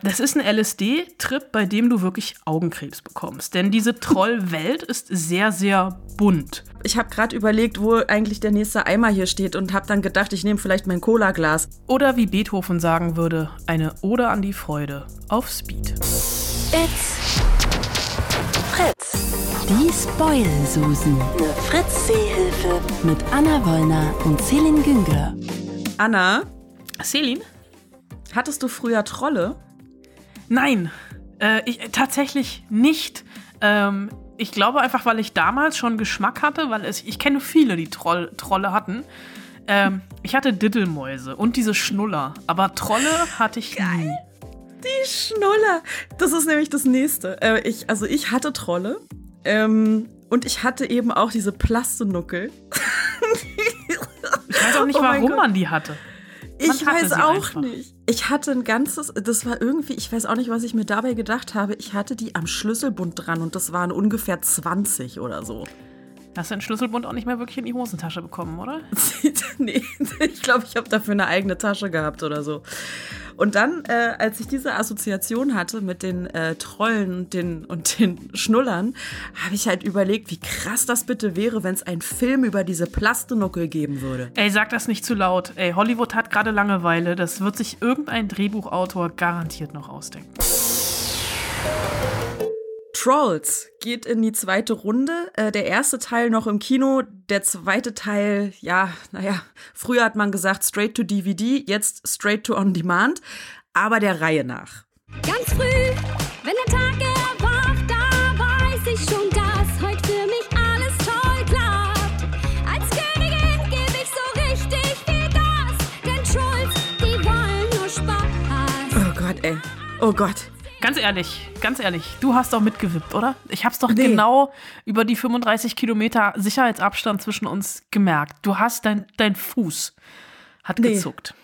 Das ist ein LSD-Trip, bei dem du wirklich Augenkrebs bekommst. Denn diese Trollwelt ist sehr, sehr bunt. Ich habe gerade überlegt, wo eigentlich der nächste Eimer hier steht und habe dann gedacht, ich nehme vielleicht mein Cola-Glas. Oder wie Beethoven sagen würde, eine Ode an die Freude auf Speed. It's Fritz. Die Spoil-Susen. Eine Fritz-Seehilfe. Mit Anna Wollner und Celine Güngler. Anna, Celine? hattest du früher Trolle? Nein, äh, ich, tatsächlich nicht. Ähm, ich glaube einfach, weil ich damals schon Geschmack hatte, weil es, ich kenne viele, die Troll, Trolle hatten. Ähm, ich hatte Diddelmäuse und diese Schnuller, aber Trolle hatte ich nie. Die Schnuller. Das ist nämlich das nächste. Äh, ich, also ich hatte Trolle. Ähm, und ich hatte eben auch diese Plastenuckel. Ich weiß auch nicht, Oh warum Gott. man die hatte. Ich weiß auch einfach. nicht. Ich hatte ein ganzes, das war irgendwie, ich weiß auch nicht, was ich mir dabei gedacht habe. Ich hatte die am Schlüsselbund dran und das waren ungefähr 20 oder so. Hast du den Schlüsselbund auch nicht mehr wirklich in die Hosentasche bekommen, oder? nee, ich glaube, ich habe dafür eine eigene Tasche gehabt oder so. Und dann, äh, als ich diese Assoziation hatte mit den äh, Trollen und den, und den Schnullern, habe ich halt überlegt, wie krass das bitte wäre, wenn es einen Film über diese Plastenuckel geben würde. Ey, sag das nicht zu laut. Ey, Hollywood hat gerade Langeweile. Das wird sich irgendein Drehbuchautor garantiert noch ausdenken. Trolls geht in die zweite Runde. Äh, der erste Teil noch im Kino, der zweite Teil, ja, naja, früher hat man gesagt straight to DVD, jetzt straight to on demand, aber der Reihe nach. Ganz früh, wenn der Tag erwacht, da weiß ich schon, dass heute für mich alles toll klappt. Als Königin gebe ich so richtig viel Gas, denn Trolls, die wollen nur Spaß. Oh Gott, ey. Oh Gott. Ganz ehrlich, ganz ehrlich, du hast doch mitgewippt, oder? Ich hab's doch Nee. genau über die 35 Kilometer Sicherheitsabstand zwischen uns gemerkt. Du hast dein, dein Fuß hat Nee. gezuckt.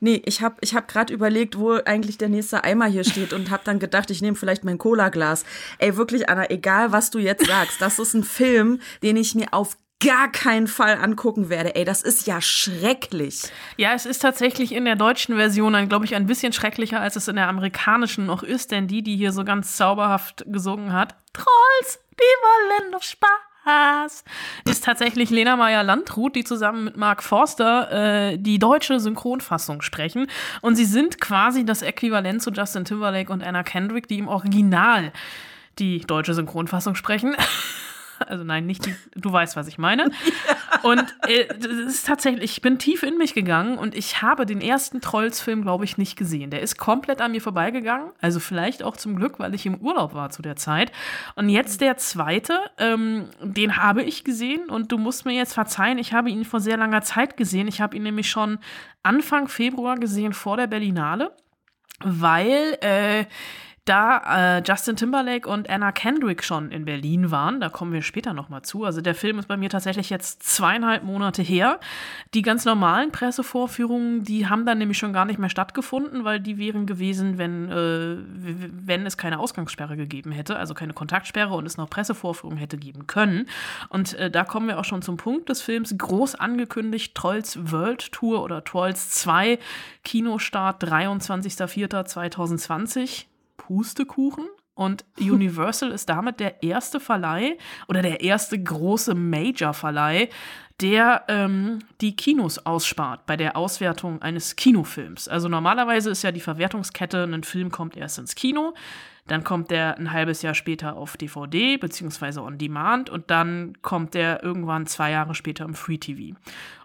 Nee, ich habe ich hab gerade überlegt, wo eigentlich der nächste Eimer hier steht und habe dann gedacht, ich nehme vielleicht mein Cola-Glas. Ey, wirklich, Anna, egal was du jetzt sagst, das ist ein Film, den ich mir auf gar keinen Fall angucken werde. Ey, das ist ja schrecklich. Ja, es ist tatsächlich in der deutschen Version, glaube ich, ein bisschen schrecklicher, als es in der amerikanischen noch ist, denn die, die hier so ganz zauberhaft gesungen hat, Trolls, die wollen doch Spaß, ist tatsächlich Lena Meyer-Landrut, die zusammen mit Mark Forster äh, die deutsche Synchronfassung sprechen. Und sie sind quasi das Äquivalent zu Justin Timberlake und Anna Kendrick, die im Original die deutsche Synchronfassung sprechen. Also nein, nicht die, du weißt, was ich meine. Und äh, das ist tatsächlich, ich bin tief in mich gegangen und ich habe den ersten Trolls-Film, glaube ich, nicht gesehen. Der ist komplett an mir vorbeigegangen. Also vielleicht auch zum Glück, weil ich im Urlaub war zu der Zeit. Und jetzt der zweite, ähm, den habe ich gesehen und du musst mir jetzt verzeihen, ich habe ihn vor sehr langer Zeit gesehen. Ich habe ihn nämlich schon Anfang Februar gesehen vor der Berlinale, weil äh, da äh, Justin Timberlake und Anna Kendrick schon in Berlin waren. Da kommen wir später nochmal zu. Also der Film ist bei mir tatsächlich jetzt zweieinhalb Monate her. Die ganz normalen Pressevorführungen, die haben dann nämlich schon gar nicht mehr stattgefunden, weil die wären gewesen, wenn, äh, wenn es keine Ausgangssperre gegeben hätte, also keine Kontaktsperre und es noch Pressevorführungen hätte geben können. Und äh, da kommen wir auch schon zum Punkt des Films. Groß angekündigt, Trolls World Tour oder Trolls 2, Kinostart 23.04.2020. Pustekuchen. Und Universal ist damit der erste Verleih oder der erste große Major-Verleih, der ähm, die Kinos ausspart bei der Auswertung eines Kinofilms. Also normalerweise ist ja die Verwertungskette, ein Film kommt erst ins Kino, dann kommt der ein halbes Jahr später auf DVD beziehungsweise on Demand und dann kommt der irgendwann zwei Jahre später im Free TV.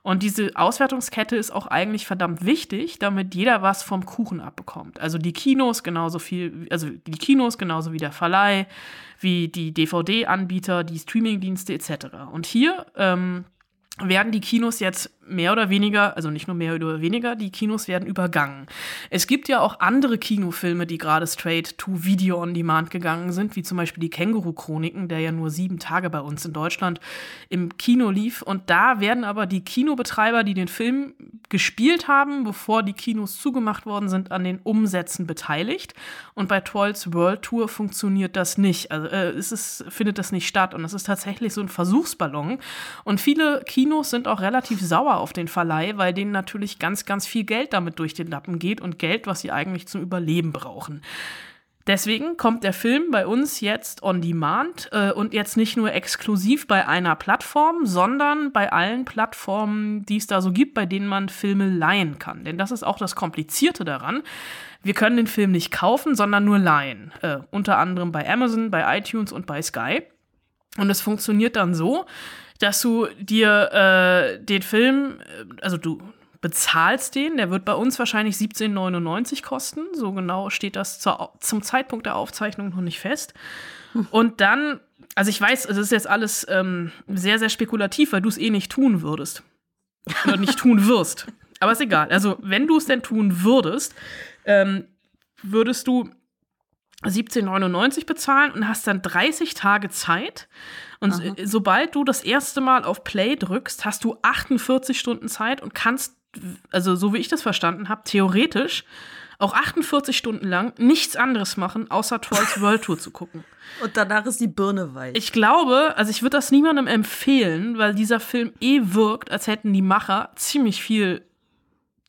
Und diese Auswertungskette ist auch eigentlich verdammt wichtig, damit jeder was vom Kuchen abbekommt. Also die Kinos genauso viel, also die Kinos genauso wie der Verleih, wie die DVD-Anbieter, die Streamingdienste etc. Und hier ähm, werden die Kinos jetzt mehr oder weniger, also nicht nur mehr oder weniger, die Kinos werden übergangen. Es gibt ja auch andere Kinofilme, die gerade straight to Video on Demand gegangen sind, wie zum Beispiel die Känguru-Chroniken, der ja nur sieben Tage bei uns in Deutschland im Kino lief. Und da werden aber die Kinobetreiber, die den Film gespielt haben, bevor die Kinos zugemacht worden sind, an den Umsätzen beteiligt. Und bei Trolls World Tour funktioniert das nicht. Also äh, es findet das nicht statt. Und es ist tatsächlich so ein Versuchsballon. Und viele Kinos sind auch relativ sauer sauer auf den Verleih, weil denen natürlich ganz, ganz viel Geld damit durch den Lappen geht und Geld, was sie eigentlich zum Überleben brauchen. Deswegen kommt der Film bei uns jetzt on demand äh, und jetzt nicht nur exklusiv bei einer Plattform, sondern bei allen Plattformen, die es da so gibt, bei denen man Filme leihen kann. Denn das ist auch das Komplizierte daran. Wir können den Film nicht kaufen, sondern nur leihen. Äh, unter anderem bei Amazon, bei iTunes und bei Sky. Und es funktioniert dann so, dass du dir äh, den Film, äh, also du bezahlst den, der wird bei uns wahrscheinlich 17,99 kosten. So genau steht das zur, zum Zeitpunkt der Aufzeichnung noch nicht fest. Und dann, also ich weiß, es ist jetzt alles ähm, sehr, sehr spekulativ, weil du es eh nicht tun würdest. Oder nicht tun wirst. Aber ist egal. Also, wenn du es denn tun würdest, ähm, würdest du 17,99 bezahlen und hast dann 30 Tage Zeit. Und Aha. sobald du das erste Mal auf Play drückst, hast du 48 Stunden Zeit und kannst, also so wie ich das verstanden habe, theoretisch auch 48 Stunden lang nichts anderes machen, außer Trolls World Tour zu gucken. Und danach ist die Birne weich. Ich glaube, also ich würde das niemandem empfehlen, weil dieser Film eh wirkt, als hätten die Macher ziemlich viel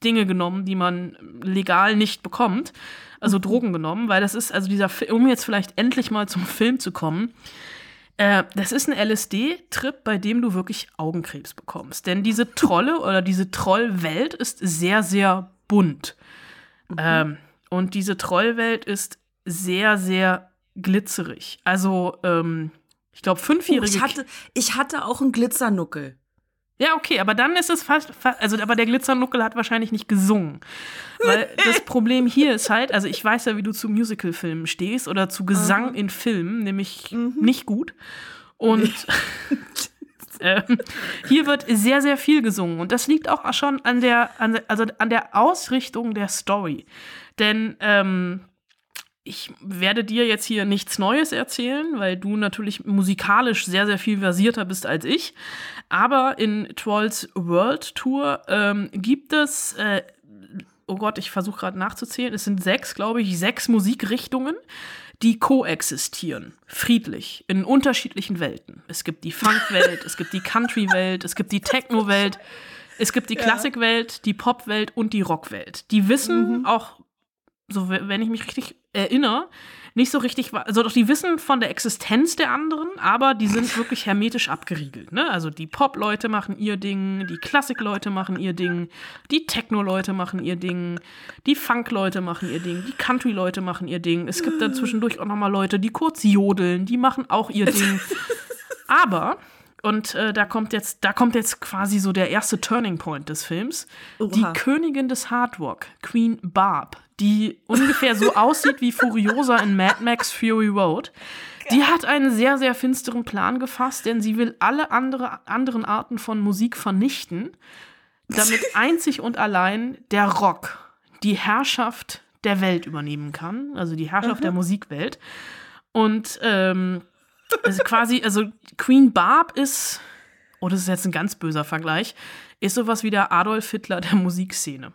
Dinge genommen, die man legal nicht bekommt. Also Drogen genommen, weil das ist, also dieser Film, um jetzt vielleicht endlich mal zum Film zu kommen, äh, das ist ein LSD-Trip, bei dem du wirklich Augenkrebs bekommst. Denn diese Trolle oder diese Trollwelt ist sehr, sehr bunt. Ähm, und diese Trollwelt ist sehr, sehr glitzerig. Also, ähm, ich glaube, Oh, fünfjährige ich, hatte, ich hatte auch einen Glitzernuckel. Ja, okay, aber dann ist es fast, fa- also aber der Glitzernuckel hat wahrscheinlich nicht gesungen. Weil das Problem hier ist halt, also ich weiß ja, wie du zu Musicalfilmen stehst oder zu Gesang in Filmen, nämlich nicht gut. Und ähm, hier wird sehr, sehr viel gesungen. Und das liegt auch schon an der, an der, also an der Ausrichtung der Story. Denn ähm, ich werde dir jetzt hier nichts Neues erzählen, weil du natürlich musikalisch sehr, sehr viel versierter bist als ich. Aber in Trolls World Tour ähm, gibt es, äh, oh Gott, ich versuche gerade nachzuzählen, es sind sechs, glaube ich, sechs Musikrichtungen, die koexistieren, friedlich, in unterschiedlichen Welten. Es gibt die Funk-Welt, es gibt die Country-Welt, es gibt die Techno-Welt, es gibt die Klassik-Welt, die Pop-Welt und die Rock-Welt. Die wissen auch so we- wenn ich mich richtig erinnere, nicht so richtig, also doch die wissen von der Existenz der anderen, aber die sind wirklich hermetisch abgeriegelt. Ne? Also die Pop-Leute machen ihr Ding, die Klassik-Leute machen ihr Ding, die Techno-Leute machen ihr Ding, die Funk-Leute machen ihr Ding, die Country-Leute machen ihr Ding. Es gibt dann zwischendurch auch noch mal Leute, die kurz jodeln, die machen auch ihr Ding. Aber und äh, da kommt jetzt, da kommt jetzt quasi so der erste Turning Point des Films. Die Oha. Königin des Hardrock, Queen Barb, die ungefähr so aussieht wie Furiosa in Mad Max Fury Road. Die hat einen sehr, sehr finsteren Plan gefasst, denn sie will alle andere, anderen Arten von Musik vernichten, damit einzig und allein der Rock die Herrschaft der Welt übernehmen kann, also die Herrschaft der Musikwelt. Und ähm, also quasi, also Queen Barb ist, oh, das ist jetzt ein ganz böser Vergleich, ist sowas wie der Adolf Hitler der Musikszene.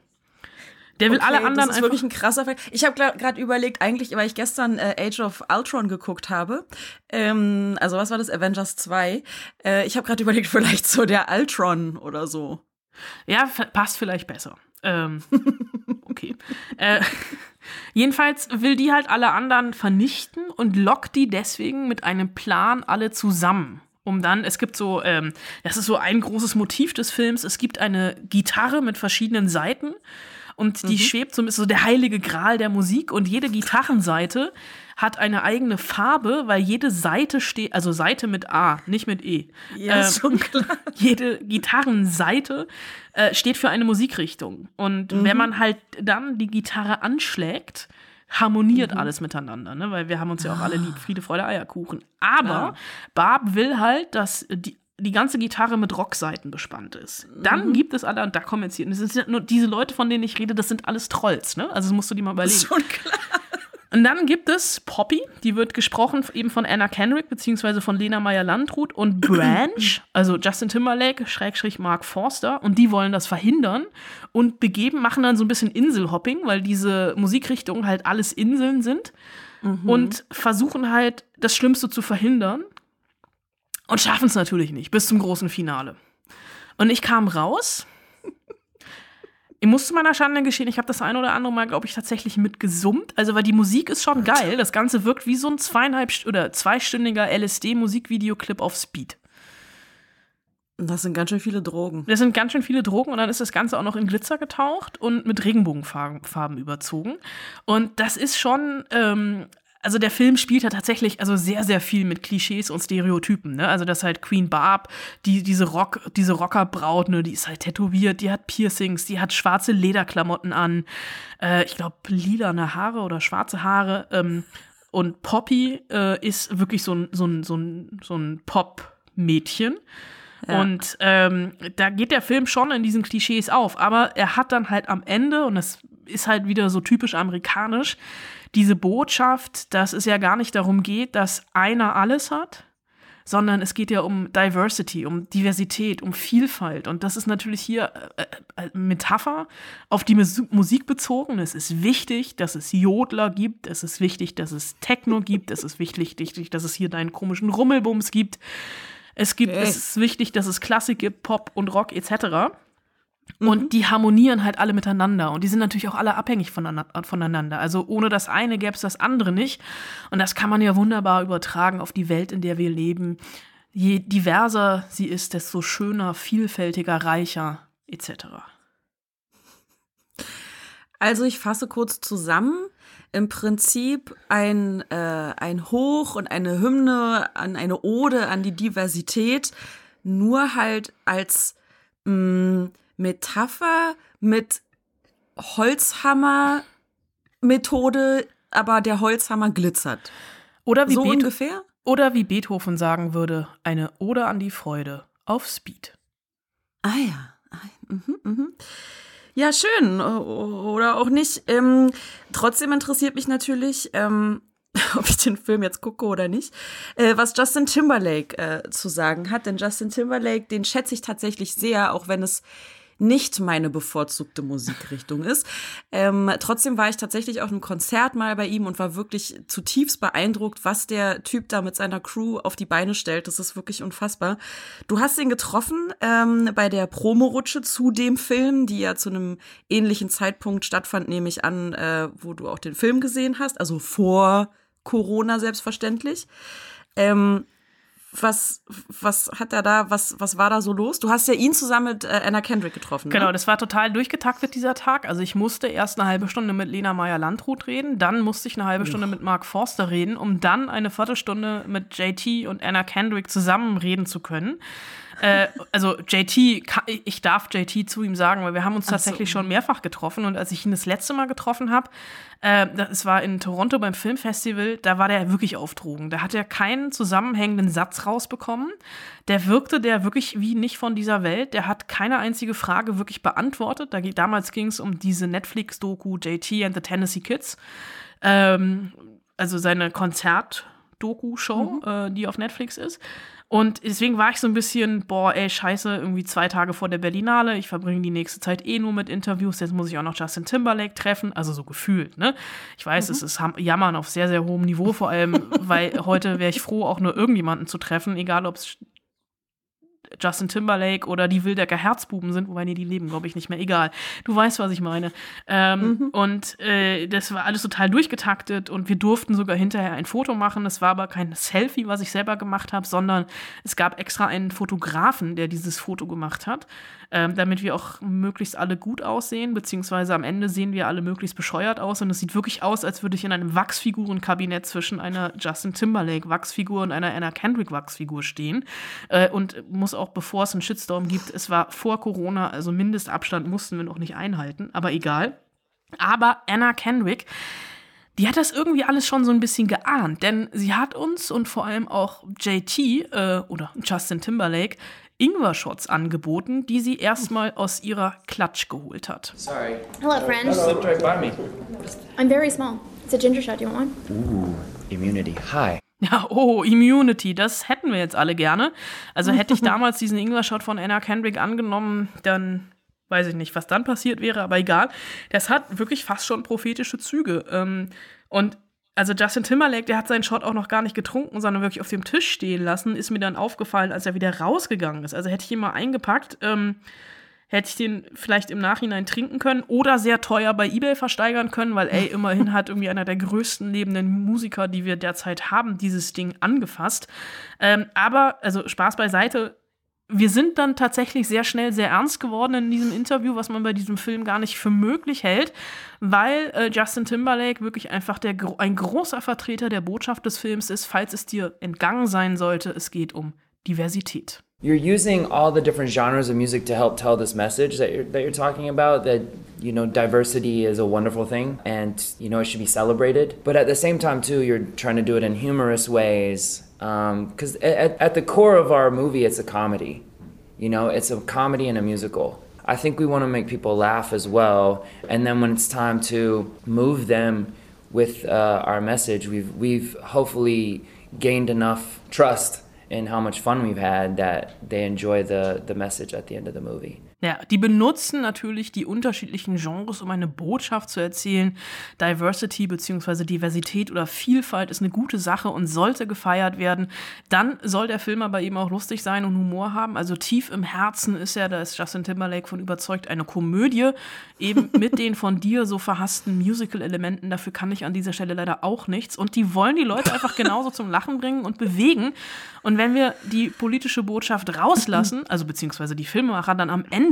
Der will alle Okay, anderen das ist einfach. wirklich ein krasser Fall. Ich habe gerade überlegt, eigentlich, weil ich gestern äh, Age of Ultron geguckt habe, ähm, also was war das, Avengers 2, äh, ich habe gerade überlegt, vielleicht so der Ultron oder so. Ja, passt vielleicht besser. Ähm, okay. Äh, jedenfalls will die halt alle anderen vernichten und lockt die deswegen mit einem Plan alle zusammen. Um dann, es gibt so, ähm, das ist so ein großes Motiv des Films, es gibt eine Gitarre mit verschiedenen Seiten und die schwebt so, ist so der heilige Gral der Musik und jede Gitarrenseite hat eine eigene Farbe, weil jede Seite steht, also Seite mit A, nicht mit E. Ja, ist schon klar. jede Gitarrenseite äh, steht für eine Musikrichtung. Und wenn man halt dann die Gitarre anschlägt, harmoniert alles miteinander, ne? Weil wir haben uns ja auch alle lieb, Friede, Freude, Eierkuchen. Aber Ja. Barb will halt, dass die, die ganze Gitarre mit Rockseiten bespannt ist. Dann gibt es alle, und da kommen jetzt hier, das sind nur diese Leute, von denen ich rede, das sind alles Trolls, ne? Also das musst du dir mal überlegen. Schon klar. Und dann gibt es Poppy, die wird gesprochen eben von Anna Kendrick beziehungsweise von Lena Meyer-Landrut und Branch, also Justin Timberlake, Schrägstrich Mark Forster, und die wollen das verhindern und begeben, machen dann so ein bisschen Inselhopping, weil diese Musikrichtungen halt alles Inseln sind und versuchen halt das Schlimmste zu verhindern und schaffen es natürlich nicht bis zum großen Finale. Und ich kam raus Ich muss zu meiner Schande geschehen, ich habe das ein oder andere Mal, glaube ich, tatsächlich mitgesummt. Also, weil die Musik ist schon geil. Das Ganze wirkt wie so ein zweieinhalb oder zweistündiger LSD-Musikvideoclip auf Speed. Das sind ganz schön viele Drogen. Das sind ganz schön viele Drogen und dann ist das Ganze auch noch in Glitzer getaucht und mit Regenbogenfarben Farben überzogen. Und das ist schon, ähm, also der Film spielt ja tatsächlich also sehr, sehr viel mit Klischees und Stereotypen. Ne? Also dass halt Queen Barb, die, diese Rock, diese Rockerbraut, ne, die ist halt tätowiert, die hat Piercings, die hat schwarze Lederklamotten an, äh, ich glaube lilane Haare oder schwarze Haare. Ähm, und Poppy äh, ist wirklich so ein, so ein, so ein, so ein Pop-Mädchen. Ja. Und ähm, da geht der Film schon in diesen Klischees auf, aber er hat dann halt am Ende, und das ist halt wieder so typisch amerikanisch, diese Botschaft, dass es ja gar nicht darum geht, dass einer alles hat, sondern es geht ja um Diversity, um Diversität, um Vielfalt. Und das ist natürlich hier äh, äh, Metapher auf die Mus Musik bezogen. Es ist wichtig, dass es Jodler gibt. Es ist wichtig, dass es Techno gibt. Es ist wichtig, wichtig dass es hier deinen komischen Rummelbums gibt. Es gibt, Okay. es ist wichtig, dass es Klassik gibt, Pop und Rock etc. Und die harmonieren halt alle miteinander. Und die sind natürlich auch alle abhängig voneinander. Also ohne das eine gäbe es das andere nicht. Und das kann man ja wunderbar übertragen auf die Welt, in der wir leben. Je diverser sie ist, desto schöner, vielfältiger, reicher etc. Also ich fasse kurz zusammen. Im Prinzip ein, äh, ein Hoch und eine Hymne an eine Ode an die Diversität, nur halt als mh, Metapher mit Holzhammer-Methode, aber der Holzhammer glitzert. Oder wie, so Bet ungefähr? oder wie Beethoven sagen würde, eine Ode an die Freude auf Speed. Ah ja. Ah, Mhm, mhm. Ja, schön. Oder auch nicht. Ähm, trotzdem interessiert mich natürlich, ähm, ob ich den Film jetzt gucke oder nicht, äh, was Justin Timberlake äh, zu sagen hat. Denn Justin Timberlake, den schätze ich tatsächlich sehr, auch wenn es nicht meine bevorzugte Musikrichtung ist. Ähm, trotzdem war ich tatsächlich auf einem Konzert mal bei ihm und war wirklich zutiefst beeindruckt, was der Typ da mit seiner Crew auf die Beine stellt. Das ist wirklich unfassbar. Du hast ihn getroffen ähm, bei der Promorutsche zu dem Film, die ja zu einem ähnlichen Zeitpunkt stattfand, nehme ich an, äh, wo du auch den Film gesehen hast, also vor Corona selbstverständlich. Ähm, was, was hat er da, was, was war da so los? Du hast ja ihn zusammen mit äh, Anna Kendrick getroffen. Ne? Genau, das war total durchgetaktet, dieser Tag. Also ich musste erst eine halbe Stunde mit Lena Meyer-Landrut reden, dann musste ich eine halbe Stunde mit Mark Forster reden, um dann eine Viertelstunde mit JT und Anna Kendrick zusammen reden zu können. Äh, also JT, ich darf JT zu ihm sagen, weil wir haben uns tatsächlich schon mehrfach getroffen und als ich ihn das letzte Mal getroffen habe, äh, das war in Toronto beim Filmfestival, da war der wirklich auf Drogen. Da hat er keinen zusammenhängenden Satz rausbekommen. Der wirkte der wirklich wie nicht von dieser Welt. Der hat keine einzige Frage wirklich beantwortet. Da, damals ging es um diese Netflix-Doku JT and the Tennessee Kids. Ähm, also seine Konzert-Doku-Show, äh, die auf Netflix ist. Und deswegen war ich so ein bisschen, boah, ey, scheiße, irgendwie zwei Tage vor der Berlinale. Ich verbringe die nächste Zeit eh nur mit Interviews. Jetzt muss ich auch noch Justin Timberlake treffen. Also so gefühlt, ne? Ich weiß, es ist Jammern auf sehr, sehr hohem Niveau, vor allem, weil heute wäre ich froh, auch nur irgendjemanden zu treffen, egal ob es Justin Timberlake oder die Wildecker Herzbuben sind, wobei nee, die leben, glaube ich, nicht mehr. Egal. Du weißt, was ich meine. Ähm, Und äh, das war alles total durchgetaktet und wir durften sogar hinterher ein Foto machen. Es war aber kein Selfie, was ich selber gemacht habe, sondern es gab extra einen Fotografen, der dieses Foto gemacht hat, ähm, damit wir auch möglichst alle gut aussehen, beziehungsweise am Ende sehen wir alle möglichst bescheuert aus und es sieht wirklich aus, als würde ich in einem Wachsfigurenkabinett zwischen einer Justin Timberlake Wachsfigur und einer Anna Kendrick Wachsfigur stehen äh, und muss auch, bevor es einen Shitstorm gibt, es war vor Corona, also Mindestabstand mussten wir noch nicht einhalten, aber egal. Aber Anna Kendrick, die hat das irgendwie alles schon so ein bisschen geahnt, denn sie hat uns und vor allem auch JT äh, oder Justin Timberlake Ingwer-Shots angeboten, die sie erstmal aus ihrer Klatsch geholt hat. Sorry. Hello, friend. Slipped right by me. I'm very small. It's a ginger shot. Do you want one? Ooh, immunity. Hi. Ja, oh, Immunity, das hätten wir jetzt alle gerne. Also hätte ich damals diesen Ingwer-Shot von Anna Kendrick angenommen, dann weiß ich nicht, was dann passiert wäre, aber egal. Das hat wirklich fast schon prophetische Züge. Ähm, und also Justin Timberlake, der hat seinen Shot auch noch gar nicht getrunken, sondern wirklich auf dem Tisch stehen lassen, ist mir dann aufgefallen, als er wieder rausgegangen ist. Also hätte ich ihn mal eingepackt, ähm, hätte ich den vielleicht im Nachhinein trinken können oder sehr teuer bei eBay versteigern können, weil ey, immerhin hat irgendwie einer der größten lebenden Musiker, die wir derzeit haben, dieses Ding angefasst. Ähm, aber, also Spaß beiseite, wir sind dann tatsächlich sehr schnell sehr ernst geworden in diesem Interview, was man bei diesem Film gar nicht für möglich hält, weil äh, Justin Timberlake wirklich einfach der, ein großer Vertreter der Botschaft des Films ist, falls es dir entgangen sein sollte, es geht um Diversität. You're using all the different genres of music to help tell this message that you're, that you're talking about that, you know, diversity is a wonderful thing and, you know, it should be celebrated. But at the same time, too, you're trying to do it in humorous ways. Because at, at the core of our movie, it's a comedy. You know, it's a comedy and a musical. I think we want to make people laugh as well. And then when it's time to move them with uh, our message, we've, we've hopefully gained enough trust in how much fun we've had that they enjoy the, the message at the end of the movie. Ja, die benutzen natürlich die unterschiedlichen Genres, um eine Botschaft zu erzählen. Diversity bzw. Diversität oder Vielfalt ist eine gute Sache und sollte gefeiert werden. Dann soll der Film aber eben auch lustig sein und Humor haben. Also tief im Herzen ist er, da ist Justin Timberlake von überzeugt, eine Komödie. Eben mit den von dir so verhassten Musical-Elementen. Dafür kann ich an dieser Stelle leider auch nichts. Und die wollen die Leute einfach genauso zum Lachen bringen und bewegen. Und wenn wir die politische Botschaft rauslassen, also beziehungsweise die Filmemacher dann am Ende,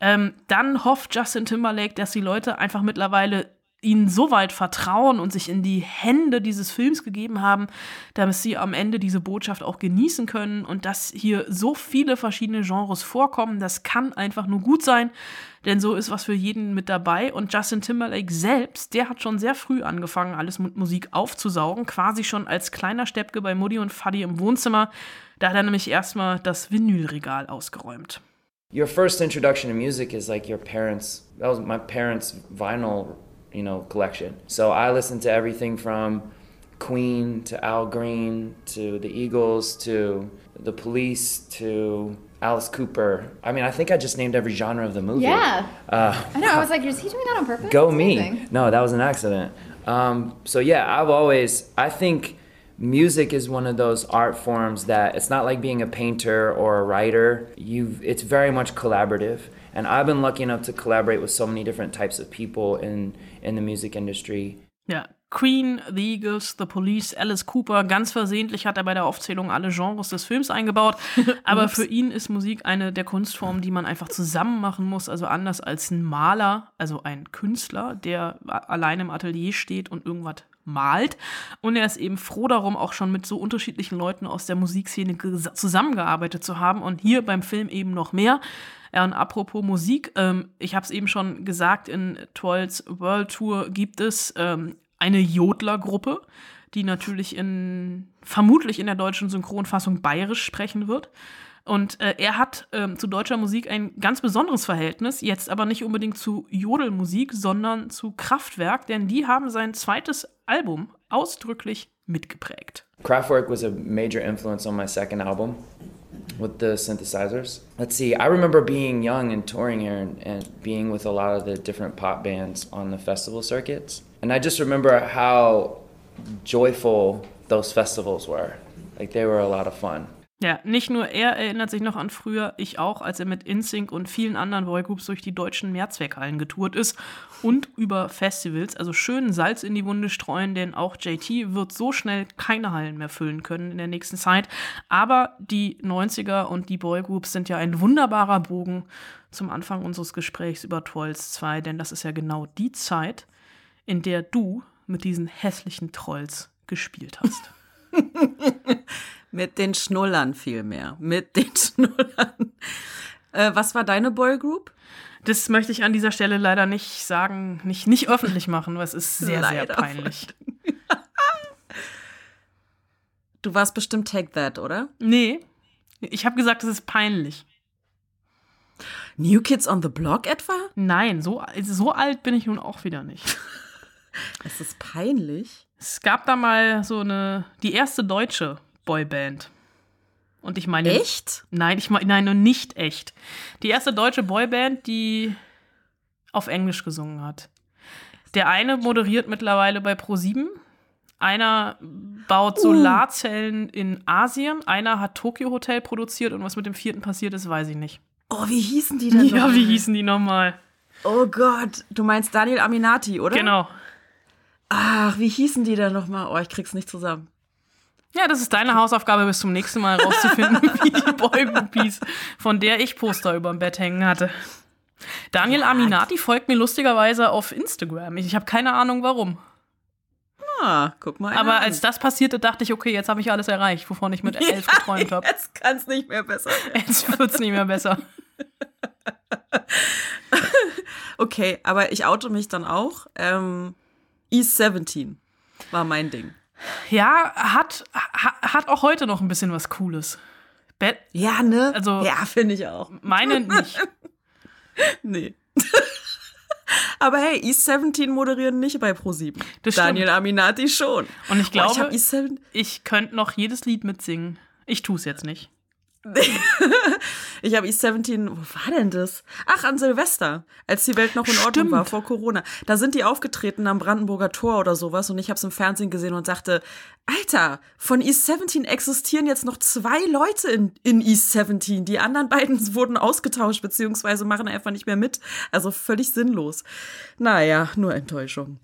ähm, dann hofft Justin Timberlake, dass die Leute einfach mittlerweile ihnen so weit vertrauen und sich in die Hände dieses Films gegeben haben, damit sie am Ende diese Botschaft auch genießen können und dass hier so viele verschiedene Genres vorkommen, das kann einfach nur gut sein, denn so ist was für jeden mit dabei. Und Justin Timberlake selbst, der hat schon sehr früh angefangen, alles mit Musik aufzusaugen, quasi schon als kleiner Steppke bei Mutti und Fuddy im Wohnzimmer, da hat er nämlich erstmal das Vinylregal ausgeräumt. Your first introduction to music is like your parents. That was my parents' vinyl, you know, collection. So I listened to everything from Queen to Al Green to the Eagles to the Police to Alice Cooper. I mean, I think I just named every genre of the movie. Yeah. Uh, I know. I was like, is he doing that on purpose? Go That's me. amazing. No, that was an accident. Um, so yeah, I've always I think music is one of those art forms that it's not like being a painter or a writer. You it's very much collaborative. And I've been lucky enough to collaborate with so many different types of people in in the music industry. Ja, Queen, The Eagles, The Police, Alice Cooper. Ganz versehentlich hat er bei der Aufzählung alle Genres des Films eingebaut. Aber für ihn ist Musik eine der Kunstformen, die man einfach zusammen machen muss. Also anders als ein Maler, also ein Künstler, der allein im Atelier steht und irgendwas malt. Und er ist eben froh darum, auch schon mit so unterschiedlichen Leuten aus der Musikszene zusammengearbeitet zu haben. Und hier beim Film eben noch mehr. Ja, und apropos Musik, ähm, ich habe es eben schon gesagt, in Trolls World Tour gibt es ähm, eine Jodlergruppe, die natürlich in vermutlich in der deutschen Synchronfassung bayerisch sprechen wird. Und äh, er hat ähm, zu deutscher Musik ein ganz besonderes Verhältnis, jetzt aber nicht unbedingt zu Jodelmusik, sondern zu Kraftwerk, denn die haben sein zweites Album ausdrücklich mitgeprägt. Kraftwerk was a major influence on my second album with the synthesizers. Let's see, I remember being young and touring here and, and being with a lot of the different pop bands on the festival circuits. And I just remember how joyful those festivals were. Like they were a lot of fun. Ja, nicht nur er erinnert sich noch an früher, ich auch, als er mit InSync und vielen anderen Boygroups durch die deutschen Mehrzweckhallen getourt ist und über Festivals, also schön Salz in die Wunde streuen, denn auch JT wird so schnell keine Hallen mehr füllen können in der nächsten Zeit. Aber die 90er und die Boygroups sind ja ein wunderbarer Bogen zum Anfang unseres Gesprächs über Trolls 2, denn das ist ja genau die Zeit, in der du mit diesen hässlichen Trolls gespielt hast. Mit den Schnullern vielmehr. Mit den Schnullern. Äh, was war deine Boygroup? Das möchte ich an dieser Stelle leider nicht sagen, nicht, nicht öffentlich machen, weil es ist sehr, Leider. sehr peinlich. Du warst bestimmt Take That, oder? Nee, ich habe gesagt, es ist peinlich. New Kids on the Block etwa? Nein, so, so alt bin ich nun auch wieder nicht. Es ist peinlich. Es gab da mal so eine, die erste deutsche Boyband. Und ich meine. Echt? Nein, ich meine, nein, nur nicht echt. Die erste deutsche Boyband, die auf Englisch gesungen hat. Der eine moderiert mittlerweile bei Pro7. Einer baut Solarzellen in Asien. Einer hat Tokyo Hotel produziert und was mit dem vierten passiert ist, weiß ich nicht. Oh, wie hießen die denn? Ja, nochmal? wie hießen die nochmal? Oh Gott, du meinst Daniel Aminati, oder? Genau. Ach, wie hießen die denn nochmal? Oh, ich krieg's nicht zusammen. Ja, das ist deine Hausaufgabe bis zum nächsten Mal rauszufinden, wie die Boygroupies, von der ich Poster überm Bett hängen hatte. Daniel Aminati folgt mir lustigerweise auf Instagram. Ich, ich habe keine Ahnung warum. Ah, guck mal. Aber an. als das passierte, dachte ich, okay, jetzt habe ich alles erreicht, wovon ich mit elf geträumt habe. Jetzt kann's nicht mehr besser werden. Jetzt wird's nicht mehr besser. Okay, aber ich oute mich dann auch. Ähm, East 17 war mein Ding. Ja, hat, ha, hat auch heute noch ein bisschen was Cooles. Be Ja, ne? Also- ja, finde ich auch. meine nicht. Nee. Aber hey, East 17 moderieren nicht bei Pro7. Das Daniel Aminati schon. Und ich Oh, glaube, ich habe East 17. ich könnte noch jedes Lied mitsingen. Ich tue es jetzt nicht. Ich habe East 17, wo war denn das? Ach, an Silvester, als die Welt noch in Ordnung Stimmt. war, vor Corona. Da sind die aufgetreten am Brandenburger Tor oder sowas und ich habe es im Fernsehen gesehen und sagte, Alter, von East 17 existieren jetzt noch zwei Leute in, in East 17. Die anderen beiden wurden ausgetauscht, beziehungsweise machen einfach nicht mehr mit. Also völlig sinnlos. Naja, nur Enttäuschung.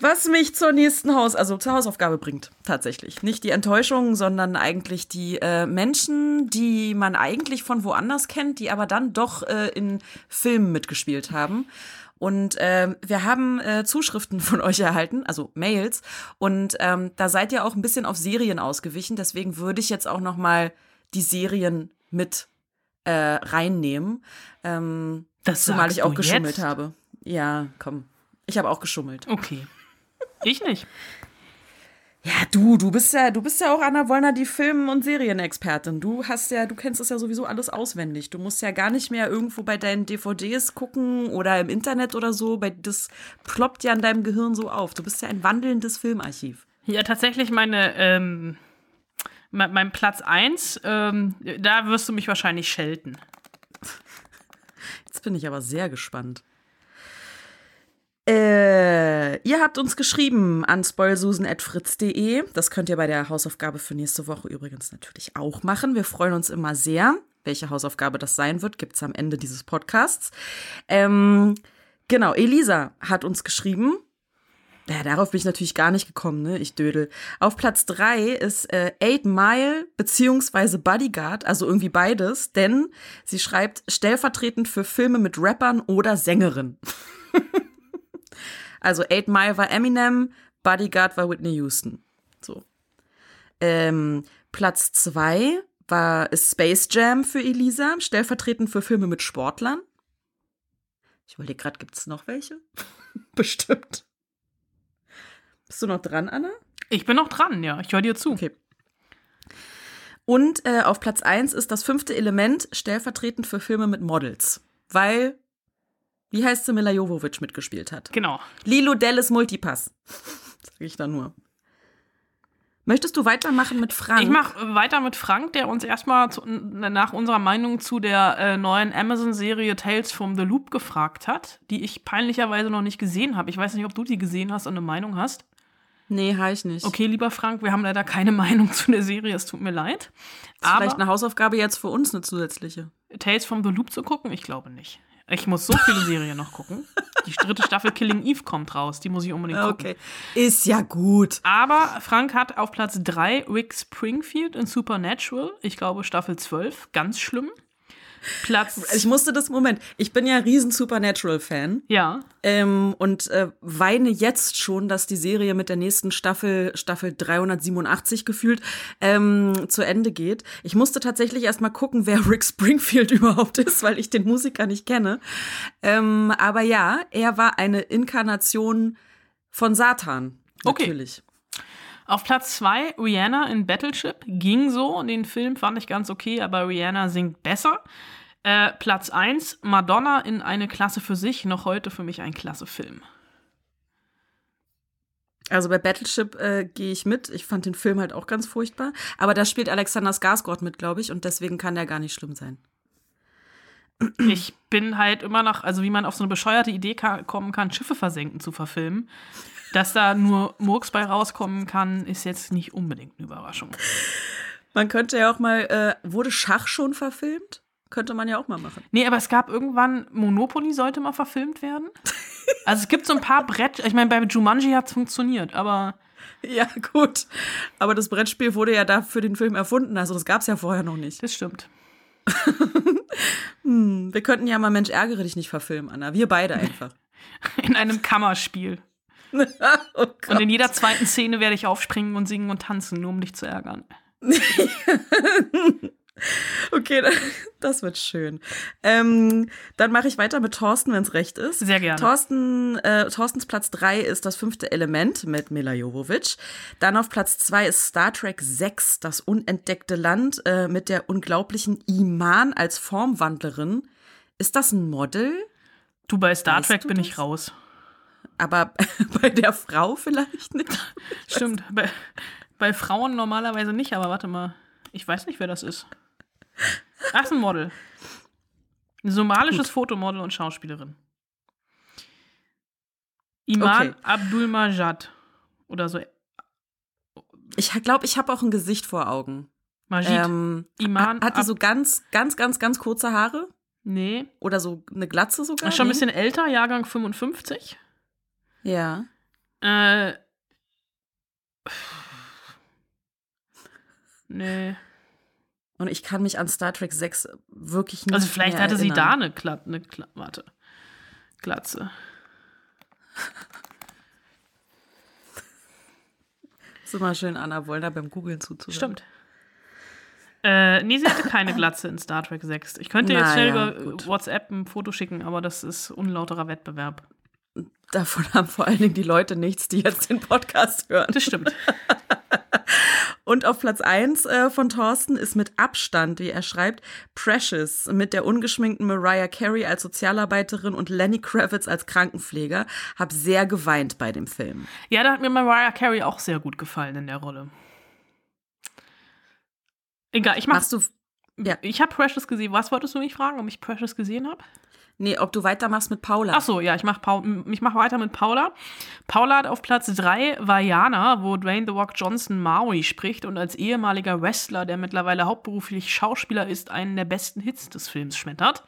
Was mich zur nächsten Haus, also zur Hausaufgabe bringt, tatsächlich. Nicht die Enttäuschung, sondern eigentlich die äh, Menschen, die man eigentlich von woanders kennt, die aber dann doch äh, in Filmen mitgespielt haben. Und ähm, wir haben äh, Zuschriften von euch erhalten, also Mails. Und ähm, da seid ihr auch ein bisschen auf Serien ausgewichen. Deswegen würde ich jetzt auch noch mal die Serien mit äh, reinnehmen. Ähm, Das zumal ich auch geschummelt jetzt? habe. Ja, komm. Ich habe auch geschummelt. Okay. Ich nicht. Ja, du, du bist ja, du bist ja auch Anna Wollner, die Film- und Serienexpertin. Du hast ja, du kennst das ja sowieso alles auswendig. Du musst ja gar nicht mehr irgendwo bei deinen DVDs gucken oder im Internet oder so. Bei, das ploppt ja in deinem Gehirn so auf. Du bist ja ein wandelndes Filmarchiv. Ja, tatsächlich meine, ähm, mein, mein Platz 1, ähm, da wirst du mich wahrscheinlich schelten. Jetzt bin ich aber sehr gespannt. Äh, ihr habt uns geschrieben an spoilsusen.fritz.de. Das könnt ihr bei der Hausaufgabe für nächste Woche übrigens natürlich auch machen. Wir freuen uns immer sehr. Welche Hausaufgabe das sein wird, gibt's am Ende dieses Podcasts. Ähm, genau, Elisa hat uns geschrieben. Ja, darauf bin ich natürlich gar nicht gekommen, ne? Ich dödel. Auf Platz drei ist äh, Eight Mile beziehungsweise Bodyguard, also irgendwie beides, denn sie schreibt stellvertretend für Filme mit Rappern oder Sängerin. also Eight Mile war Eminem, Bodyguard war Whitney Houston. So. Ähm, Platz zwei war ist Space Jam für Elisa, stellvertretend für Filme mit Sportlern. Ich überlege gerade, gibt es noch welche? Bestimmt. Bist du noch dran, Anna? Ich bin noch dran, ja. Ich höre dir zu. Okay. Und äh, auf Platz 1 ist das fünfte Element stellvertretend für Filme mit Models. Weil, wie heißt sie, Mila Jovovich mitgespielt hat. Genau. Lilo Dallas Multipass. Sag ich da nur. Möchtest du weitermachen mit Frank? Ich mache weiter mit Frank, der uns erstmal zu- nach unserer Meinung zu der äh, neuen Amazon-Serie Tales from the Loop gefragt hat, die ich peinlicherweise noch nicht gesehen habe. Ich weiß nicht, ob du die gesehen hast und eine Meinung hast. Nee, habe ich nicht. Okay, lieber Frank, wir haben leider keine Meinung zu der Serie, es tut mir leid. Ist vielleicht eine Hausaufgabe jetzt für uns, eine zusätzliche. Tales from the Loop zu gucken? Ich glaube nicht. Ich muss so viele Serien noch gucken. Die dritte Staffel Killing Eve kommt raus, die muss ich unbedingt gucken. Okay. Ist ja gut. Aber Frank hat auf Platz 3 Rick Springfield in Supernatural. Ich glaube Staffel 12. Ganz schlimm. Platz. Ich musste das, Moment, ich bin ja riesen Supernatural-Fan. ja. Ähm, und äh, weine jetzt schon, dass die Serie mit der nächsten Staffel, Staffel 387 gefühlt, ähm, zu Ende geht. Ich musste tatsächlich erst mal gucken, wer Rick Springfield überhaupt ist, weil ich den Musiker nicht kenne. Ähm, aber ja, er war eine Inkarnation von Satan. Okay. Auf Platz 2 Rihanna in Battleship. Ging so. Den Film fand ich ganz okay, aber Rihanna singt besser. Äh, Platz 1 Madonna in eine Klasse für sich. Noch heute für mich ein klasse Film. Also bei Battleship äh, gehe ich mit. Ich fand den Film halt auch ganz furchtbar. Aber da spielt Alexander Skarsgård mit, glaube ich, und deswegen kann der gar nicht schlimm sein. Ich bin halt immer noch, also wie man auf so eine bescheuerte Idee ka kommen kann, Schiffe versenken zu verfilmen. Dass da nur Murks bei rauskommen kann, ist jetzt nicht unbedingt eine Überraschung. Man könnte ja auch mal, äh, wurde Schach schon verfilmt? Könnte man ja auch mal machen. Nee, aber es gab irgendwann, Monopoly sollte mal verfilmt werden. Also es gibt so ein paar Brett, ich meine, bei Jumanji hat es funktioniert, aber Ja, gut. Aber das Brettspiel wurde ja da für den Film erfunden. Also das gab es ja vorher noch nicht. das stimmt. Wir könnten ja mal Mensch, ärgere dich nicht verfilmen, Anna. Wir beide einfach. In einem Kammerspiel. oh. Und in jeder zweiten Szene werde ich aufspringen und singen und tanzen, nur um dich zu ärgern. Okay, das wird schön. Ähm, dann mache ich weiter mit Thorsten, wenn es recht ist. Sehr gerne. Thorsten, äh, Thorstens Platz drei ist das fünfte Element mit Mila Jovovich. Dann auf Platz zwei ist Star Trek 6, das unentdeckte Land, äh, mit der unglaublichen Iman als Formwandlerin. Ist das ein Model? Du, bei Star Weißt Trek du bin das? ich raus. Aber bei der Frau vielleicht nicht? Stimmt. Bei, bei Frauen normalerweise nicht, aber warte mal. Ich weiß nicht, wer das ist. Ach, ist ein Model. Ein somalisches Fotomodel und Schauspielerin. Iman Okay. Abdul-Majid. Oder so. Ich glaube, ich habe auch ein Gesicht vor Augen. Majid. Ähm, Iman. hat die Ab- so ganz, ganz, ganz, ganz kurze Haare? Nee. Oder so eine Glatze sogar? Schon ein bisschen älter, Jahrgang 55. Ja. Äh. Nee. Und ich kann mich an Star Trek 6 wirklich nicht Also vielleicht mehr hatte sie da erinnern. eine, Kla eine Kla warte. Glatze. Ist immer schön, Anna Wollner beim Googlen zuzuhören. Stimmt. Äh, nee, sie hatte keine Glatze in Star Trek 6. Ich könnte jetzt Na schnell ja, über gut. WhatsApp ein Foto schicken, aber das ist unlauterer Wettbewerb. Davon haben vor allen Dingen die Leute nichts, die jetzt den Podcast hören. Das stimmt. Und auf Platz 1 äh, von Thorsten ist mit Abstand, wie er schreibt, Precious mit der ungeschminkten Mariah Carey als Sozialarbeiterin und Lenny Kravitz als Krankenpfleger. Hab sehr geweint bei dem Film. Ja, da hat mir Mariah Carey auch sehr gut gefallen in der Rolle. Egal, ich mach, Machst du, ja, ich habe Precious gesehen. Was wolltest du mich fragen, ob ich Precious gesehen habe? Nee, ob du weitermachst mit Paula. Ach so, ja, ich mache ich mach weiter mit Paula. Paula hat auf Platz 3 Vajana, wo Dwayne The Rock Johnson Maui spricht und als ehemaliger Wrestler, der mittlerweile hauptberuflich Schauspieler ist, einen der besten Hits des Films schmettert.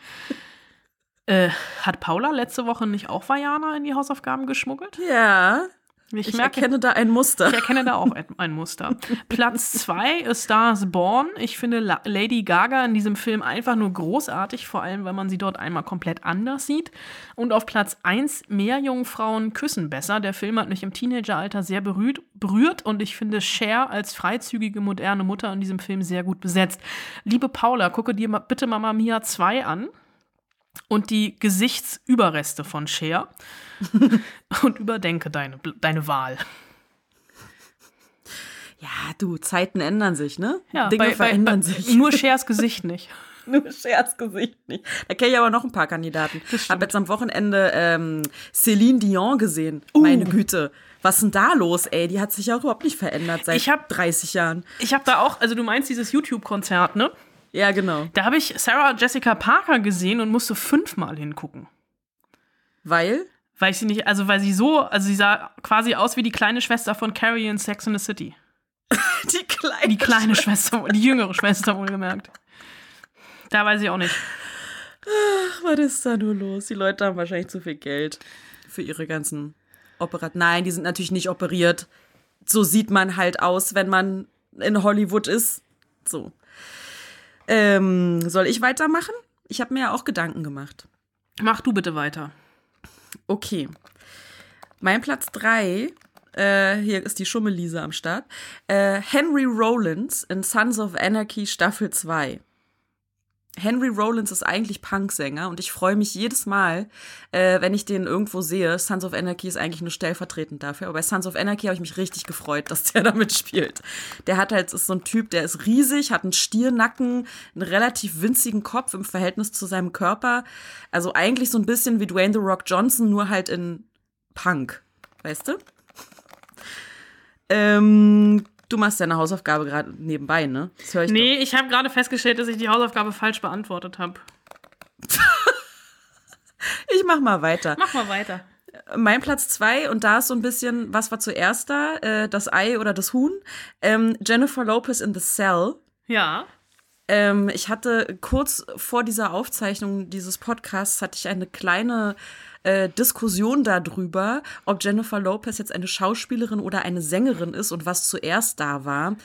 äh, hat Paula letzte Woche nicht auch Vajana in die Hausaufgaben geschmuggelt? Ja, Ich, ich merke, erkenne da ein Muster. ich erkenne da auch ein, Muster. Platz 2 ist Stars Born. Ich finde La Lady Gaga in diesem Film einfach nur großartig, vor allem, weil man sie dort einmal komplett anders sieht. Und auf Platz 1 Mehr Jungfrauen küssen besser. Der Film hat mich im Teenageralter sehr berührt, berührt und ich finde Cher als freizügige, moderne Mutter in diesem Film sehr gut besetzt. Liebe Paula, gucke dir bitte Mama Mia 2 an und die Gesichtsüberreste von Cher und überdenke deine, deine Wahl. Ja, du, Zeiten ändern sich, ne? Ja, Dinge bei, verändern bei, sich. Nur Chers Gesicht nicht. Nur Scherzgesicht nicht. Da kenne ich aber noch ein paar Kandidaten. Hab jetzt am Wochenende ähm, Céline Dion gesehen. Uh. Meine Güte. Was ist denn da los, ey? Die hat sich ja überhaupt nicht verändert seit Ich hab- 30 Jahren. Ich habe da auch, also du meinst dieses YouTube-Konzert, ne? Ja, genau. Da habe ich Sarah Jessica Parker gesehen und musste fünfmal hingucken. Weil? Weil ich sie nicht, also weil sie so, also sie sah quasi aus wie die kleine Schwester von Carrie in Sex in the City. Die kleine. Die kleine Schwester, die jüngere Schwester wohlgemerkt. Da weiß ich auch nicht. Was ist da nur los? Die Leute haben wahrscheinlich zu viel Geld für ihre ganzen Operat. Nein, die sind natürlich nicht operiert. So sieht man halt aus, wenn man in Hollywood ist. So. Ähm, soll ich weitermachen? Ich habe mir ja auch Gedanken gemacht. Mach du bitte weiter. Okay. Mein Platz 3, äh, hier ist die Schummelise am Start. Äh, Henry Rollins in Sons of Anarchy Staffel 2. Henry Rollins ist eigentlich Punksänger und ich freue mich jedes Mal, äh, wenn ich den irgendwo sehe. Sons of Anarchy ist eigentlich nur stellvertretend dafür, aber bei Sons of Anarchy habe ich mich richtig gefreut, dass der da mitspielt. Der hat halt, ist so ein Typ, der ist riesig, hat einen Stiernacken, einen relativ winzigen Kopf im Verhältnis zu seinem Körper. Also eigentlich so ein bisschen wie Dwayne The Rock Johnson, nur halt in Punk. Weißt du? Ähm, du machst deine Hausaufgabe gerade nebenbei, ne? Das höre ich Nee, ich habe gerade festgestellt, dass ich die Hausaufgabe falsch beantwortet habe. doch. Ich mach mal weiter. Mach mal weiter. Mein Platz zwei, und da ist so ein bisschen, was war zuerst da? Äh, das Ei oder das Huhn? Ähm, Jennifer Lopez in The Cell. Ja. Ähm, ich hatte kurz vor dieser Aufzeichnung dieses Podcasts hatte ich eine kleine äh, Diskussion darüber, ob Jennifer Lopez jetzt eine Schauspielerin oder eine Sängerin ist und was zuerst da war.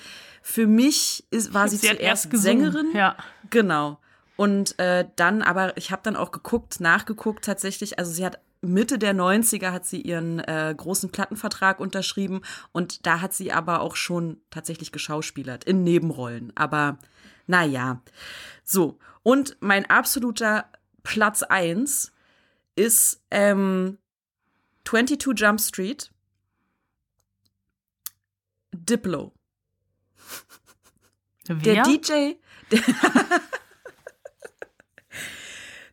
Für mich ist, war sie, Sie zuerst Sängerin. ja. Genau. Und äh, dann aber, ich habe dann auch geguckt, nachgeguckt tatsächlich. Also sie hat Mitte der 90er hat sie ihren äh, großen Plattenvertrag unterschrieben und da hat sie aber auch schon tatsächlich geschauspielert in Nebenrollen. Aber naja. So. Und mein absoluter Platz eins ist ähm, 22 Jump Street. Diplo. Der Wer? DJ, der,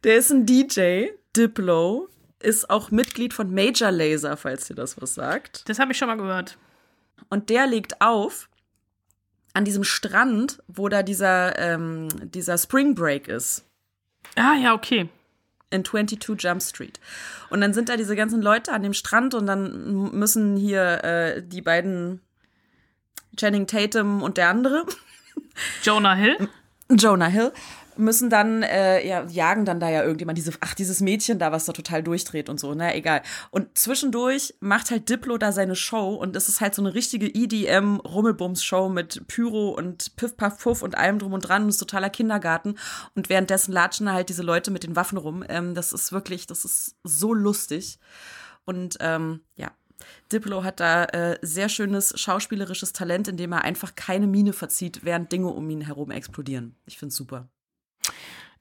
der ist ein DJ, Diplo, ist auch Mitglied von Major Laser, falls dir das was sagt. Das habe ich schon mal gehört. Und der legt auf an diesem Strand, wo da dieser, ähm, dieser Spring Break ist. Ah, ja, okay. In 22 Jump Street. Und dann sind da diese ganzen Leute an dem Strand und dann müssen hier äh, die beiden Channing Tatum und der andere, Jonah Hill. Jonah Hill, müssen dann, äh, ja, jagen dann da ja irgendjemand, diese, ach, dieses Mädchen da, was da total durchdreht und so, na, egal. Und zwischendurch macht halt Diplo da seine Show und es ist halt so eine richtige EDM-Rummelbums-Show mit Pyro und Piff, Puff, Puff und allem drum und dran und ist totaler Kindergarten. Und währenddessen latschen da halt diese Leute mit den Waffen rum. Ähm, das ist wirklich, das ist so lustig. Und ähm, ja, Diplo hat da äh, sehr schönes schauspielerisches Talent, indem er einfach keine Miene verzieht, während Dinge um ihn herum explodieren. Ich find's super.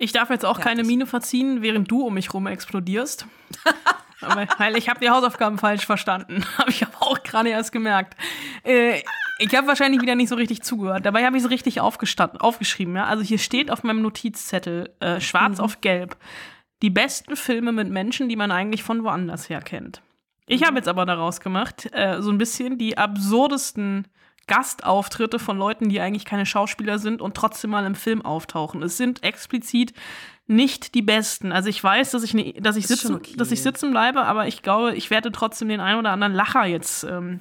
Ich darf jetzt auch keine Fertig. Miene verziehen, während du um mich rum explodierst. Weil ich habe die Hausaufgaben falsch verstanden. Habe ich aber auch gerade erst gemerkt. Äh, ich habe wahrscheinlich wieder nicht so richtig zugehört. Dabei habe ich es richtig aufgeschrieben. Ja? Also hier steht auf meinem Notizzettel, äh, schwarz auf gelb, die besten Filme mit Menschen, die man eigentlich von woanders her kennt. Ich habe jetzt aber daraus gemacht, äh, so ein bisschen die absurdesten Gastauftritte von Leuten, die eigentlich keine Schauspieler sind und trotzdem mal im Film auftauchen. Es sind explizit nicht die besten. Also ich weiß, dass ich, ne, dass ich, sitzen, okay. dass ich sitzen bleibe, aber ich glaube, ich werde trotzdem den einen oder anderen Lacher jetzt ähm,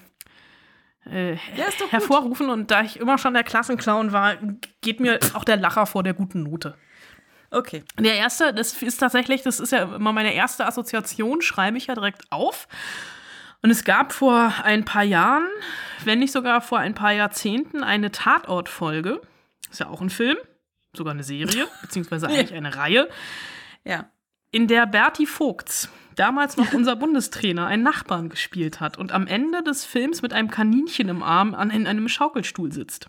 äh, Ja, doch gut. hervorrufen. Und da ich immer schon der Klassenclown war, geht mir auch der Lacher vor der guten Note. Okay. Der erste, das ist tatsächlich, das ist ja immer meine erste Assoziation, schreibe ich ja direkt auf. Und es gab vor ein paar Jahren, wenn nicht sogar vor ein paar Jahrzehnten, eine Tatortfolge. Ist ja auch ein Film, sogar eine Serie, beziehungsweise eigentlich eine Reihe, Ja. in der Berti Vogts, damals noch unser Bundestrainer, einen Nachbarn gespielt hat und am Ende des Films mit einem Kaninchen im Arm an, in einem Schaukelstuhl sitzt.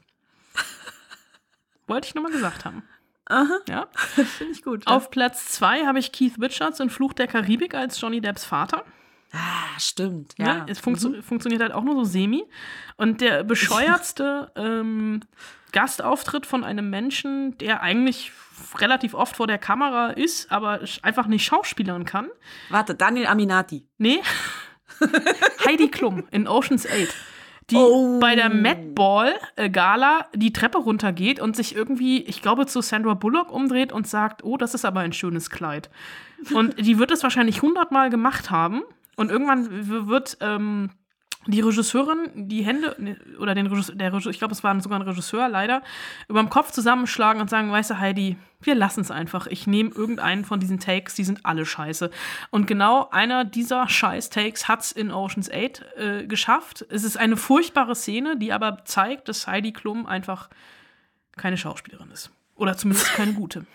Wollte ich nur mal gesagt haben. Aha. Ja. Finde ich gut. Auf Platz zwei habe ich Keith Richards in Fluch der Karibik als Johnny Depps Vater. Ah, stimmt. Ja. Ja. Mhm. Es funktio funktioniert halt auch nur so semi. Und der bescheuertste ähm, Gastauftritt von einem Menschen, der eigentlich relativ oft vor der Kamera ist, aber einfach nicht schauspielern kann. Warte, Daniel Aminati. Nee. Heidi Klum in Ocean's 8. Die Oh. bei der Ball äh, Gala die Treppe runtergeht und sich irgendwie, ich glaube, zu Sandra Bullock umdreht und sagt, oh, das ist aber ein schönes Kleid. Und die wird es wahrscheinlich hundertmal gemacht haben. Und irgendwann wird ähm, die Regisseurin die Hände, oder den Regisseur, der Regisseur, ich glaube, es war sogar ein Regisseur leider, über dem Kopf zusammenschlagen und sagen, weißt du, Heidi, wir lassen es einfach. Ich nehme irgendeinen von diesen Takes, die sind alle scheiße. Und genau einer dieser Scheiß-Takes hat es in Ocean's 8 äh, geschafft. Es ist eine furchtbare Szene, die aber zeigt, dass Heidi Klum einfach keine Schauspielerin ist. Oder zumindest keine gute.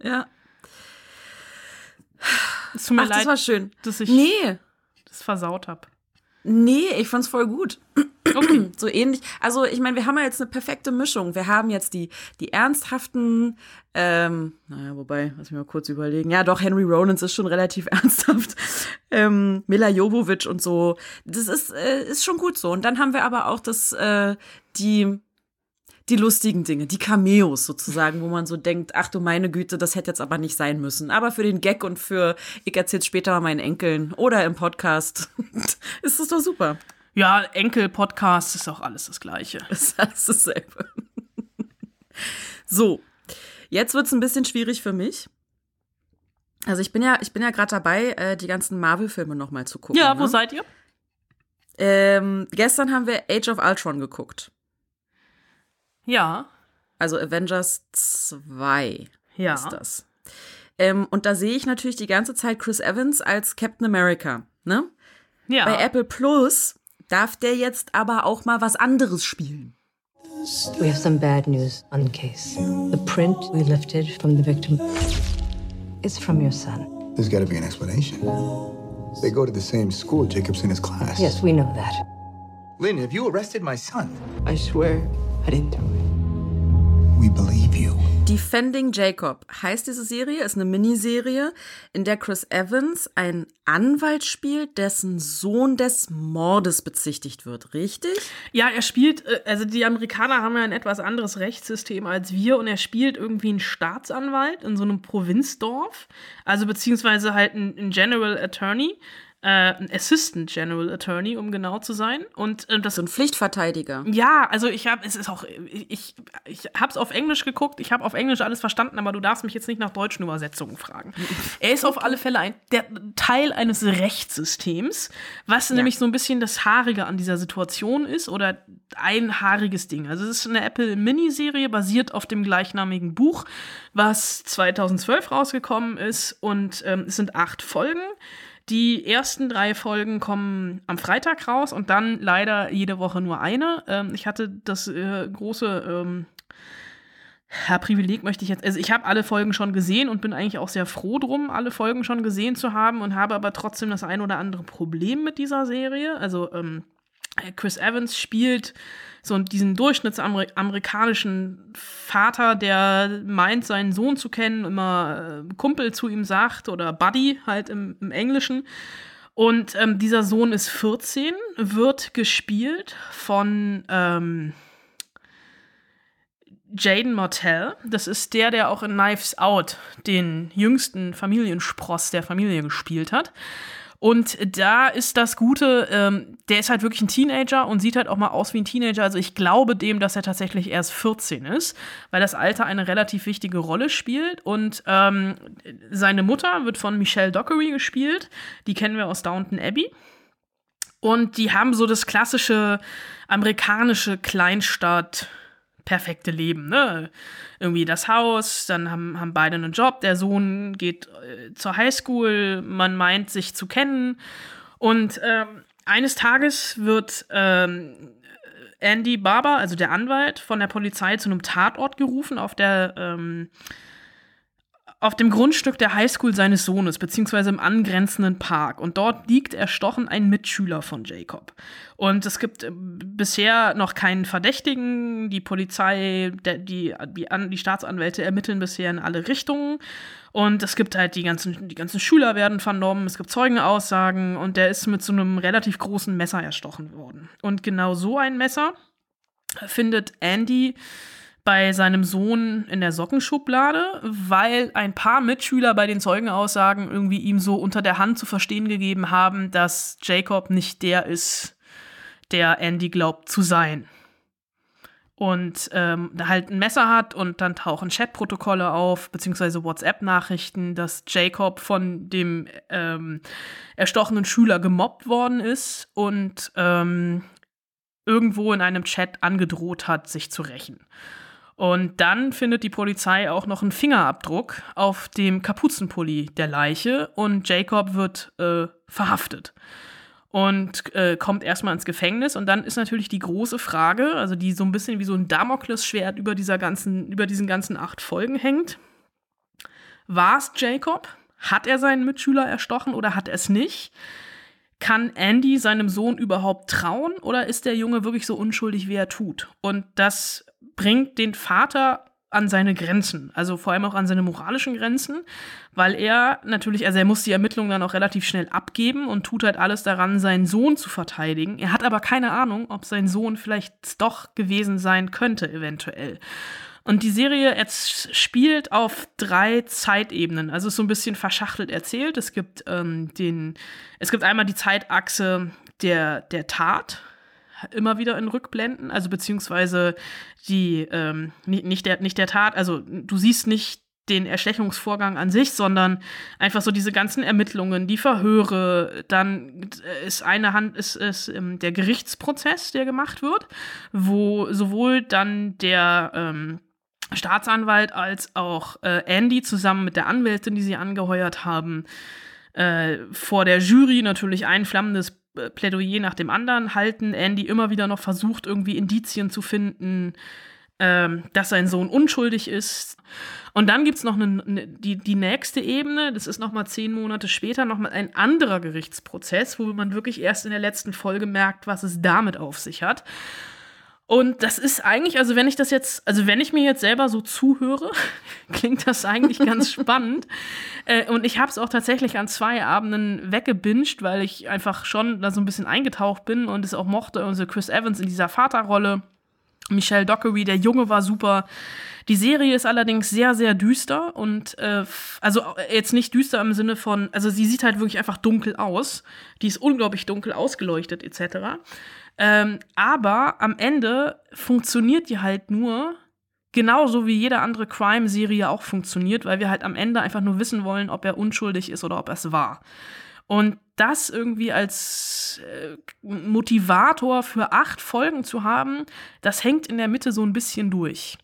Ja. Es tut mir Ach, das leid, war schön. dass ich Nee. das versaut habe. Nee, ich fand's voll gut. so ähnlich. Also, ich meine, wir haben ja jetzt eine perfekte Mischung. Wir haben jetzt die, die ernsthaften, ähm, naja, wobei, lass mich mal kurz überlegen. Ja, doch, Henry Rollins ist schon relativ ernsthaft. Ähm, Mila Jovovich und so. Das ist, äh, ist schon gut so. Und dann haben wir aber auch das, äh, die, die lustigen Dinge, die Cameos sozusagen, wo man so denkt, ach du meine Güte, das hätte jetzt aber nicht sein müssen. Aber für den Gag und für, ich erzähl's später mal meinen Enkeln oder im Podcast, ist das doch super. Ja, Enkel-Podcast ist auch alles das Gleiche. Ist alles dasselbe. So, jetzt wird's ein bisschen schwierig für mich. Also ich bin ja, ich bin ja gerade dabei, äh, die ganzen Marvel-Filme noch mal zu gucken. Ja, wo ne? seid ihr? ähm, Gestern haben wir Age of Ultron geguckt. Ja. Also Avengers 2 Ja. ist das. Ähm, und da sehe ich natürlich die ganze Zeit Chris Evans als Captain America. Ne? Ja. Bei Apple Plus darf der jetzt aber auch mal was anderes spielen. We have some bad news on the case. The print we lifted from the victim is from your son. There's got to be an explanation. They go to the same school. Jacob's in his class. Yes, we know that. Lynn, have you arrested my son? I swear I didn't do it. We believe you. Defending Jacob heißt diese Serie, ist eine Miniserie, in der Chris Evans einen Anwalt spielt, dessen Sohn des Mordes bezichtigt wird, richtig? Ja, er spielt, äh, also die Amerikaner haben ja ein etwas anderes Rechtssystem als wir und er spielt irgendwie einen Staatsanwalt in so einem Provinzdorf, also beziehungsweise halt ein, ein General Attorney, äh, ein Assistant General Attorney, um genau zu sein. Und äh, das So ein Pflichtverteidiger. Ja, also ich habe, es ist auch, ich, ich habe es auf Englisch geguckt, ich habe auf Englisch alles verstanden, aber du darfst mich jetzt nicht nach deutschen Übersetzungen fragen. Er ist auf alle Fälle ein der Teil eines Rechtssystems, was nämlich so ein bisschen das Haarige an dieser Situation ist oder ein haariges Ding. Also es ist eine Apple Miniserie basiert auf dem gleichnamigen Buch, was 2012 rausgekommen ist und ähm, es sind acht Folgen. Die ersten drei Folgen kommen am Freitag raus und dann leider jede Woche nur eine. Ähm, ich hatte das äh, große ähm, ja, Privileg, möchte ich jetzt. Also, ich habe alle Folgen schon gesehen und bin eigentlich auch sehr froh drum, alle Folgen schon gesehen zu haben und habe aber trotzdem das ein oder andere Problem mit dieser Serie. Also, ähm, Chris Evans spielt so diesen durchschnittsamerikanischen Vater, der meint, seinen Sohn zu kennen, immer äh, Kumpel zu ihm sagt oder Buddy halt im, im Englischen. Und ähm, dieser Sohn ist 14, wird gespielt von ähm, Jaden Martell. Das ist der, der auch in Knives Out den jüngsten Familienspross der Familie gespielt hat. Und da ist das Gute, ähm, der ist halt wirklich ein Teenager und sieht halt auch mal aus wie ein Teenager. Also ich glaube dem, dass er tatsächlich erst 14 ist, weil das Alter eine relativ wichtige Rolle spielt. Und ähm, seine Mutter wird von Michelle Dockery gespielt. Die kennen wir aus Downton Abbey. Und die haben so das klassische amerikanische Kleinstadt perfekte Leben, ne? Irgendwie das Haus, dann haben, haben beide einen Job, der Sohn geht äh, zur Highschool, man meint sich zu kennen. Und ähm, eines Tages wird ähm, Andy Barber, also der Anwalt, von der Polizei zu einem Tatort gerufen auf der ähm, auf dem Grundstück der Highschool seines Sohnes, beziehungsweise im angrenzenden Park. Und dort liegt erstochen ein Mitschüler von Jacob. Und es gibt äh, bisher noch keinen Verdächtigen. Die Polizei, die, die, die Staatsanwälte ermitteln bisher in alle Richtungen. Und es gibt halt die ganzen, die ganzen Schüler werden vernommen, es gibt Zeugenaussagen und der ist mit so einem relativ großen Messer erstochen worden. Und genau so ein Messer findet Andy bei seinem Sohn in der Sockenschublade, weil ein paar Mitschüler bei den Zeugenaussagen irgendwie ihm so unter der Hand zu verstehen gegeben haben, dass Jacob nicht der ist, der Andy glaubt zu sein. Und ähm, halt ein Messer hat und dann tauchen Chatprotokolle auf, beziehungsweise WhatsApp-Nachrichten, dass Jacob von dem ähm, erstochenen Schüler gemobbt worden ist und ähm, irgendwo in einem Chat angedroht hat, sich zu rächen. Und dann findet die Polizei auch noch einen Fingerabdruck auf dem Kapuzenpulli der Leiche und Jacob wird äh, verhaftet und äh, kommt erstmal ins Gefängnis. Und dann ist natürlich die große Frage, also die so ein bisschen wie so ein Damoklesschwert über dieser ganzen, über diesen ganzen acht Folgen hängt. War es Jacob? Hat er seinen Mitschüler erstochen oder hat er es nicht? Kann Andy seinem Sohn überhaupt trauen oder ist der Junge wirklich so unschuldig, wie er tut? Und das bringt den Vater an seine Grenzen, also vor allem auch an seine moralischen Grenzen, weil er natürlich, also er muss die Ermittlungen dann auch relativ schnell abgeben und tut halt alles daran, seinen Sohn zu verteidigen. Er hat aber keine Ahnung, ob sein Sohn vielleicht doch gewesen sein könnte, eventuell. Und die Serie jetzt spielt auf drei Zeitebenen, also ist so ein bisschen verschachtelt erzählt. Es gibt ähm, den, es gibt einmal die Zeitachse der, der Tat, immer wieder in Rückblenden, also beziehungsweise die, ähm, nicht, der, nicht der Tat, also du siehst nicht den Erstechungsvorgang an sich, sondern einfach so diese ganzen Ermittlungen, die Verhöre, dann ist eine Hand, ist, ist ähm, der Gerichtsprozess, der gemacht wird, wo sowohl dann der, ähm, Staatsanwalt als auch äh, Andy zusammen mit der Anwältin, die sie angeheuert haben, äh, vor der Jury natürlich ein flammendes Plädoyer nach dem anderen halten. Andy immer wieder noch versucht, irgendwie Indizien zu finden, ähm, dass sein Sohn unschuldig ist. Und dann gibt es noch eine, eine, die, die nächste Ebene, das ist noch mal zehn Monate später, noch mal ein anderer Gerichtsprozess, wo man wirklich erst in der letzten Folge merkt, was es damit auf sich hat. Und das ist eigentlich, also wenn ich das jetzt, also wenn ich mir jetzt selber so zuhöre, klingt das eigentlich ganz spannend. Äh, und ich habe es auch tatsächlich an zwei Abenden weggebinged, weil ich einfach schon da so ein bisschen eingetaucht bin und es auch mochte. Und so Chris Evans in dieser Vaterrolle, Michelle Dockery, der Junge war super. Die Serie ist allerdings sehr, sehr düster und äh, also jetzt nicht düster im Sinne von, also sie sieht halt wirklich einfach dunkel aus. Die ist unglaublich dunkel ausgeleuchtet etc. Ähm, aber am Ende funktioniert die halt nur genauso wie jede andere Crime-Serie auch funktioniert, weil wir halt am Ende einfach nur wissen wollen, ob er unschuldig ist oder ob er es war. Und das irgendwie als äh, Motivator für acht Folgen zu haben, das hängt in der Mitte so ein bisschen durch.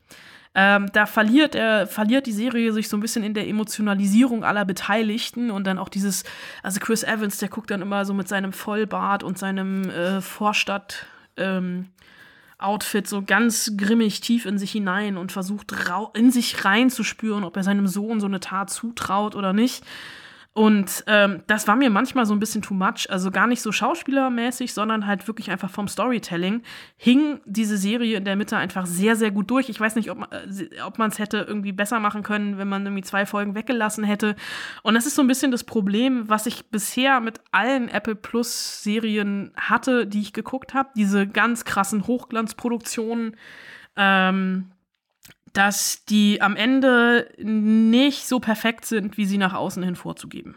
Ähm, da verliert er, verliert die Serie sich so ein bisschen in der Emotionalisierung aller Beteiligten und dann auch dieses, also Chris Evans, der guckt dann immer so mit seinem Vollbart und seinem äh, Vorstadt, ähm, Outfit so ganz grimmig tief in sich hinein und versucht in sich reinzuspüren, ob er seinem Sohn so eine Tat zutraut oder nicht. Und ähm, das war mir manchmal so ein bisschen too much. Also gar nicht so schauspielermäßig, sondern halt wirklich einfach vom Storytelling. Hing diese Serie in der Mitte einfach sehr, sehr gut durch. Ich weiß nicht, ob, äh, man es hätte irgendwie besser machen können, wenn man irgendwie zwei Folgen weggelassen hätte. Und das ist so ein bisschen das Problem, was ich bisher mit allen Apple Plus Serien hatte, die ich geguckt habe. Diese ganz krassen Hochglanzproduktionen. Ähm, dass die am Ende nicht so perfekt sind, wie sie nach außen hin vorzugeben.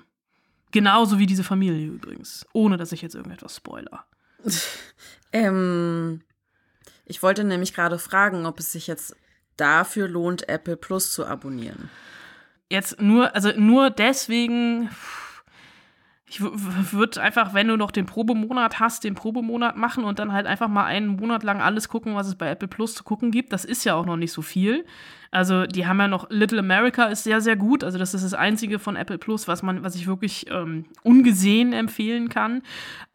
Genauso wie diese Familie übrigens. Ohne dass ich jetzt irgendetwas spoiler. ähm, ich wollte nämlich gerade fragen, ob es sich jetzt dafür lohnt, Apple Plus zu abonnieren. Jetzt nur, also nur deswegen. Ich würde einfach, wenn du noch den Probemonat hast, den Probemonat machen und dann halt einfach mal einen Monat lang alles gucken, was es bei Apple Plus zu gucken gibt. Das ist ja auch noch nicht so viel. Also, die haben ja noch Little America ist sehr, sehr gut. Also, das ist das einzige von Apple Plus, was man, was ich wirklich ähm, ungesehen empfehlen kann.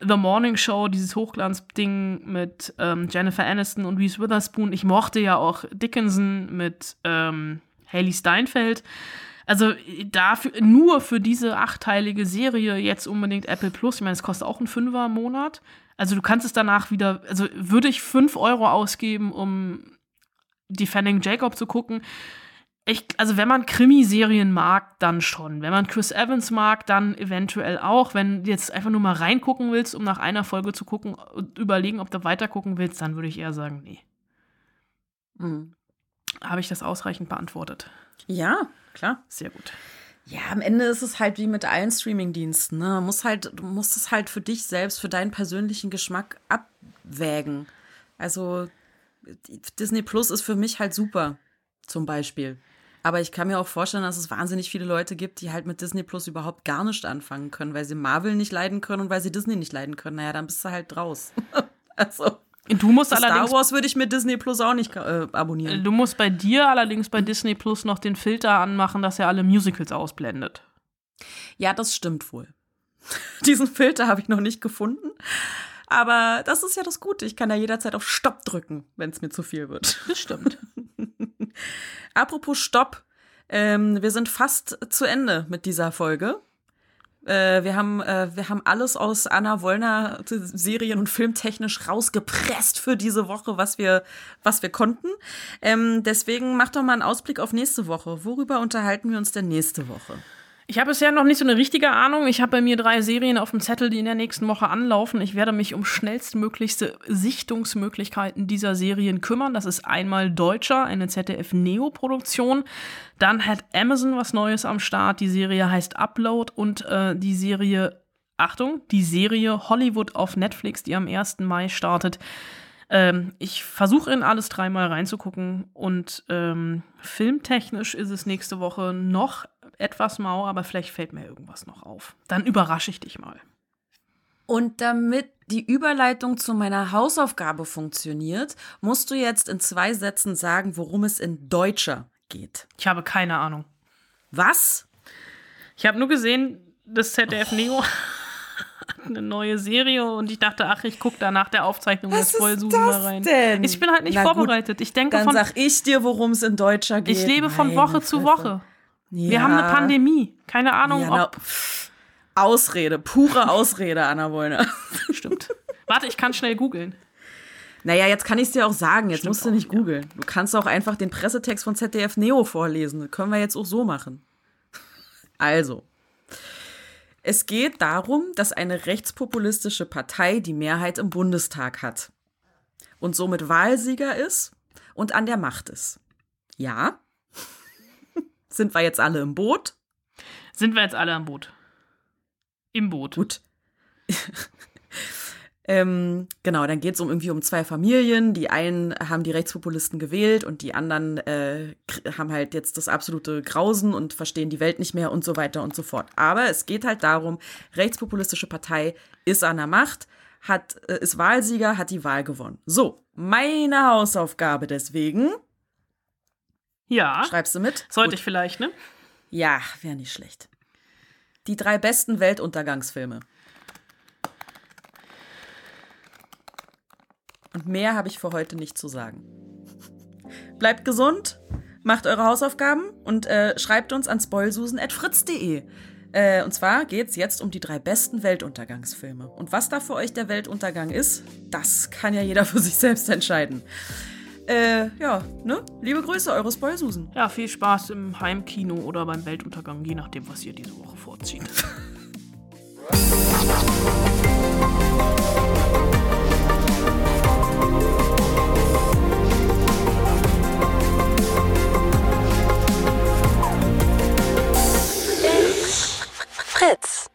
The Morning Show, dieses Hochglanzding mit ähm, Jennifer Aniston und Reese Witherspoon. Ich mochte ja auch Dickinson mit ähm, Haley Steinfeld. Also dafür, nur für diese achteilige Serie jetzt unbedingt Apple Plus. Ich meine, es kostet auch einen Fünfer im Monat. Also du kannst es danach wieder, also würde ich fünf Euro ausgeben, um Defending Jacob zu gucken. Ich, also wenn man Krimiserien mag, dann schon. Wenn man Chris Evans mag, dann eventuell auch. Wenn du jetzt einfach nur mal reingucken willst, um nach einer Folge zu gucken und überlegen, ob du weiter gucken willst, dann würde ich eher sagen, nee. Mhm. Habe ich das ausreichend beantwortet? Ja, klar. Sehr gut. Ja, am Ende ist es halt wie mit allen Streamingdiensten. Ne? Man halt, du musst es halt für dich selbst, für deinen persönlichen Geschmack abwägen. Also Disney Plus ist für mich halt super, zum Beispiel. Aber ich kann mir auch vorstellen, dass es wahnsinnig viele Leute gibt, die halt mit Disney Plus überhaupt gar nicht anfangen können, weil sie Marvel nicht leiden können und weil sie Disney nicht leiden können. Naja, dann bist du halt draus. also. Du musst Star allerdings. Star Wars würde ich mit Disney Plus auch nicht äh, abonnieren. Du musst bei dir allerdings bei Disney Plus noch den Filter anmachen, dass er alle Musicals ausblendet. Ja, das stimmt wohl. Diesen Filter habe ich noch nicht gefunden. Aber das ist ja das Gute. Ich kann ja jederzeit auf Stopp drücken, wenn es mir zu viel wird. Das stimmt. Apropos Stopp. Ähm, wir sind fast zu Ende mit dieser Folge. Äh, wir, haben, äh, wir haben alles aus Anna Wollner Serien- und Filmtechnisch rausgepresst für diese Woche, was wir, was wir konnten. Ähm, deswegen mach doch mal einen Ausblick auf nächste Woche. Worüber unterhalten wir uns denn nächste Woche? Ich habe bisher noch nicht so eine richtige Ahnung. Ich habe bei mir drei Serien auf dem Zettel, die in der nächsten Woche anlaufen. Ich werde mich um schnellstmöglichste Sichtungsmöglichkeiten dieser Serien kümmern. Das ist einmal Deutscher, eine ZDF-Neo-Produktion. Dann hat Amazon was Neues am Start. Die Serie heißt Upload und äh, die Serie, Achtung, die Serie Hollywood auf Netflix, die am 1. Mai startet. Ähm, ich versuche in alles dreimal reinzugucken und ähm, filmtechnisch ist es nächste Woche noch etwas mau, aber vielleicht fällt mir irgendwas noch auf. Dann überrasche ich dich mal. Und damit die Überleitung zu meiner Hausaufgabe funktioniert, musst du jetzt in zwei Sätzen sagen, worum es in Deutscher geht. Ich habe keine Ahnung. Was? Ich habe nur gesehen, das ZDF Neo hat eine neue Serie und ich dachte, ach, ich gucke da nach der Aufzeichnung Was jetzt voll Susan mal rein. denn? Ich bin halt nicht Na gut, vorbereitet. Ich denke Dann von. sag ich dir, worum es in Deutscher geht. Ich lebe von Meine Woche zu Fresse. Woche. Wir haben eine Pandemie. Keine Ahnung, Ja, ob. Ausrede, pure Ausrede, Anna Wollner. Stimmt. Warte, ich kann schnell googeln. Naja, jetzt kann ich es dir auch sagen. Jetzt Stimmt musst du auch, nicht googeln. Du kannst auch einfach den Pressetext von ZDF Neo vorlesen. Das können wir jetzt auch so machen. Also. Es geht darum, dass eine rechtspopulistische Partei die Mehrheit im Bundestag hat und somit Wahlsieger ist und an der Macht ist. Ja? Sind wir jetzt alle im Boot? Sind wir jetzt alle am Boot? Im Boot. Gut. ähm, genau, dann geht es um irgendwie um zwei Familien. Die einen haben die Rechtspopulisten gewählt und die anderen äh, haben halt jetzt das absolute Grausen und verstehen die Welt nicht mehr und so weiter und so fort. Aber es geht halt darum, rechtspopulistische Partei ist an der Macht, hat, äh, ist Wahlsieger, hat die Wahl gewonnen. So, meine Hausaufgabe deswegen. Ja. Schreibst du mit? Sollte Gut. ich vielleicht, ne? Ja, wäre nicht schlecht. Die drei besten Weltuntergangsfilme. Und mehr habe ich für heute nicht zu sagen. Bleibt gesund, macht eure Hausaufgaben und äh, schreibt uns an spoilsusen.fritz.de. Äh, und zwar geht es jetzt um die drei besten Weltuntergangsfilme. Und was da für euch der Weltuntergang ist, das kann ja jeder für sich selbst entscheiden. Äh, ja, ne? Liebe Grüße, eure Spoil Susan. Ja, viel Spaß im Heimkino oder beim Weltuntergang, je nachdem, was ihr diese Woche vorzieht. Fritz.